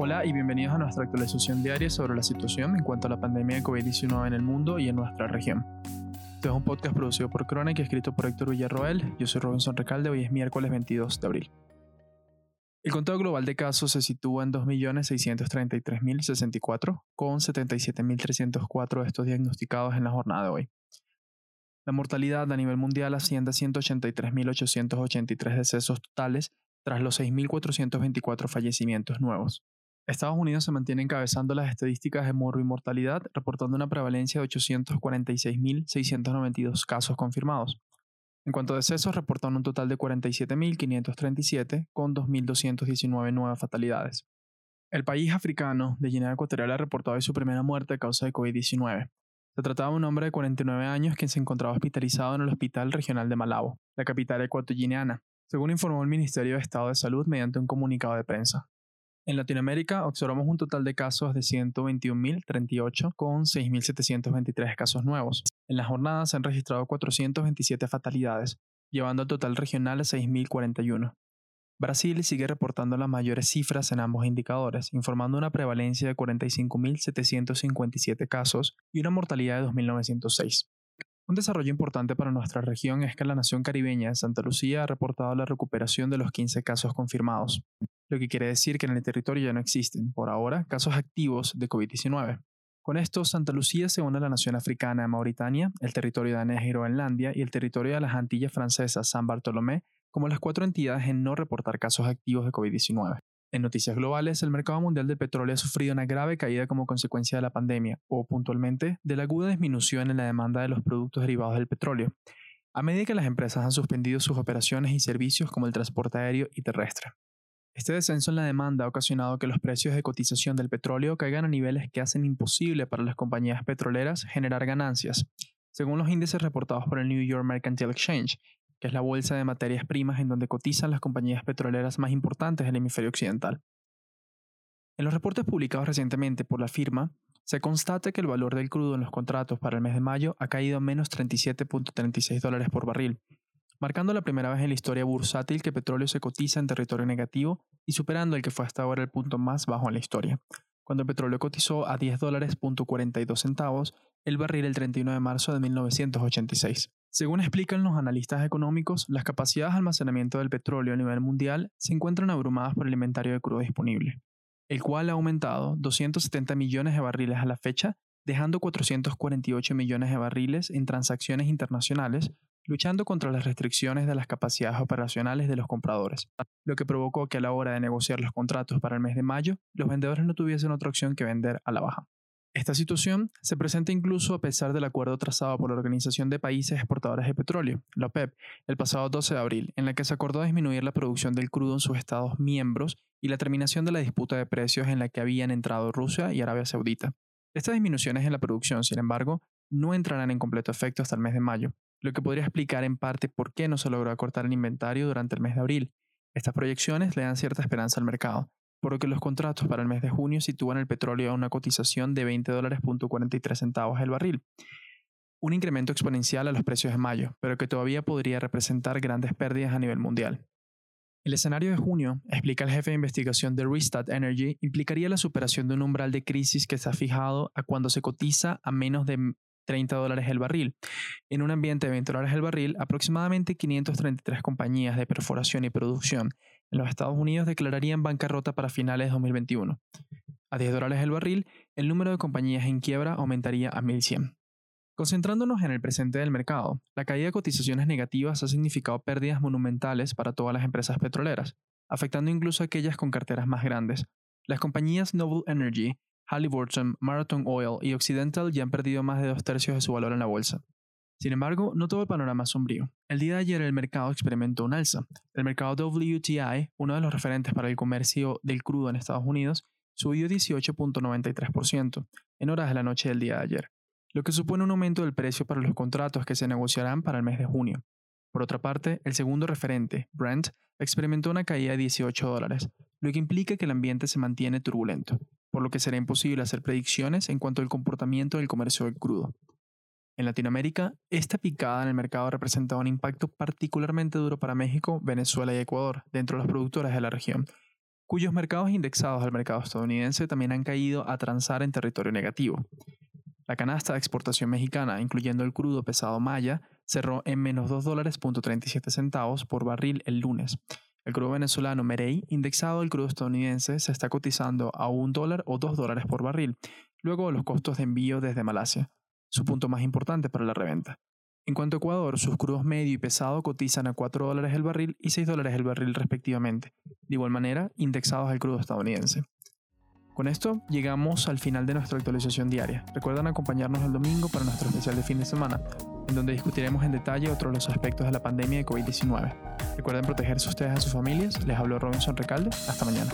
Hola y bienvenidos a nuestra actualización diaria sobre la situación en cuanto a la pandemia de COVID-19 en el mundo y en nuestra región. Este es un podcast producido por Chronic y escrito por Héctor Villarroel. Yo soy Robinson Recalde, hoy es miércoles 22 de abril. El conteo global de casos se sitúa en 2.633.064, con 77.304 de estos diagnosticados en la jornada de hoy. La mortalidad a nivel mundial asciende a 183.883 decesos totales tras los 6.424 fallecimientos nuevos. Estados Unidos se mantiene encabezando las estadísticas de mortalidad, reportando una prevalencia de 846.692 casos confirmados. En cuanto a decesos, reportan un total de 47.537, con 2.219 nuevas fatalidades. El país africano de Guinea Ecuatorial ha reportado hoy su primera muerte a causa de COVID-19. Se trataba de un hombre de 49 años quien se encontraba hospitalizado en el Hospital Regional de Malabo, la capital ecuatoguineana, según informó el Ministerio de Estado de Salud mediante un comunicado de prensa. En Latinoamérica observamos un total de casos de 121.038 con 6.723 casos nuevos. En la jornada se han registrado 427 fatalidades, llevando el total regional a 6.041. Brasil sigue reportando las mayores cifras en ambos indicadores, informando una prevalencia de 45.757 casos y una mortalidad de 2.906. Un desarrollo importante para nuestra región es que la nación caribeña de Santa Lucía ha reportado la recuperación de los 15 casos confirmados, lo que quiere decir que en el territorio ya no existen, por ahora, casos activos de COVID-19. Con esto, Santa Lucía se une a la nación africana Mauritania, el territorio danés de Groenlandia y el territorio de las Antillas francesas San Bartolomé como las cuatro entidades en no reportar casos activos de COVID-19. En noticias globales, el mercado mundial del petróleo ha sufrido una grave caída como consecuencia de la pandemia, o puntualmente, de la aguda disminución en la demanda de los productos derivados del petróleo, a medida que las empresas han suspendido sus operaciones y servicios como el transporte aéreo y terrestre. Este descenso en la demanda ha ocasionado que los precios de cotización del petróleo caigan a niveles que hacen imposible para las compañías petroleras generar ganancias, según los índices reportados por el New York Mercantile Exchange, que es la bolsa de materias primas en donde cotizan las compañías petroleras más importantes del hemisferio occidental. En los reportes publicados recientemente por la firma, se constata que el valor del crudo en los contratos para el mes de mayo ha caído a menos 37.36 dólares por barril, marcando la primera vez en la historia bursátil que petróleo se cotiza en territorio negativo y superando el que fue hasta ahora el punto más bajo en la historia, cuando el petróleo cotizó a 10 dólares centavos el barril el 31 de marzo de 1986. Según explican los analistas económicos, las capacidades de almacenamiento del petróleo a nivel mundial se encuentran abrumadas por el inventario de crudo disponible, el cual ha aumentado 270 millones de barriles a la fecha, dejando 448 millones de barriles en transacciones internacionales, luchando contra las restricciones de las capacidades operacionales de los compradores, lo que provocó que a la hora de negociar los contratos para el mes de mayo, los vendedores no tuviesen otra opción que vender a la baja. Esta situación se presenta incluso a pesar del acuerdo trazado por la Organización de Países Exportadores de Petróleo, la OPEP, el pasado 12 de abril, en la que se acordó disminuir la producción del crudo en sus estados miembros y la terminación de la disputa de precios en la que habían entrado Rusia y Arabia Saudita. Estas disminuciones en la producción, sin embargo, no entrarán en completo efecto hasta el mes de mayo, lo que podría explicar en parte por qué no se logró acortar el inventario durante el mes de abril. Estas proyecciones le dan cierta esperanza al mercado, por lo que los contratos para el mes de junio sitúan el petróleo a una cotización de 20 dólares centavos el barril, un incremento exponencial a los precios de mayo, pero que todavía podría representar grandes pérdidas a nivel mundial. El escenario de junio, explica el jefe de investigación de Restart Energy, implicaría la superación de un umbral de crisis que se ha fijado a cuando se cotiza a menos de 30 dólares el barril. En un ambiente de 20 dólares el barril, aproximadamente 533 compañías de perforación y producción en los Estados Unidos declararían bancarrota para finales de 2021. A 10 dólares el barril, el número de compañías en quiebra aumentaría a 1100. Concentrándonos en el presente del mercado, la caída de cotizaciones negativas ha significado pérdidas monumentales para todas las empresas petroleras, afectando incluso a aquellas con carteras más grandes. Las compañías Noble Energy, Halliburton, Marathon Oil y Occidental ya han perdido más de dos tercios de su valor en la bolsa. Sin embargo, no todo el panorama es sombrío. El día de ayer el mercado experimentó un alza. El mercado WTI, uno de los referentes para el comercio del crudo en Estados Unidos, subió 18.93% en horas de la noche del día de ayer, lo que supone un aumento del precio para los contratos que se negociarán para el mes de junio. Por otra parte, el segundo referente, Brent, experimentó una caída de 18 dólares, lo que implica que el ambiente se mantiene turbulento por lo que será imposible hacer predicciones en cuanto al comportamiento del comercio del crudo. En Latinoamérica, esta picada en el mercado ha un impacto particularmente duro para México, Venezuela y Ecuador, dentro de los productores de la región, cuyos mercados indexados al mercado estadounidense también han caído a transar en territorio negativo. La canasta de exportación mexicana, incluyendo el crudo pesado Maya, cerró en menos 2 dólares centavos por barril el lunes. El crudo venezolano Merey, indexado al crudo estadounidense, se está cotizando a 1 dólar o 2 dólares por barril, luego los costos de envío desde Malasia, su punto más importante para la reventa. En cuanto a Ecuador, sus crudos medio y pesado cotizan a 4 dólares el barril y 6 dólares el barril respectivamente, de igual manera indexados al crudo estadounidense. Con esto llegamos al final de nuestra actualización diaria. Recuerden acompañarnos el domingo para nuestro especial de fin de semana, en donde discutiremos en detalle otros los aspectos de la pandemia de COVID-19. Recuerden protegerse ustedes a sus familias. Les hablo Robinson Recalde. Hasta mañana.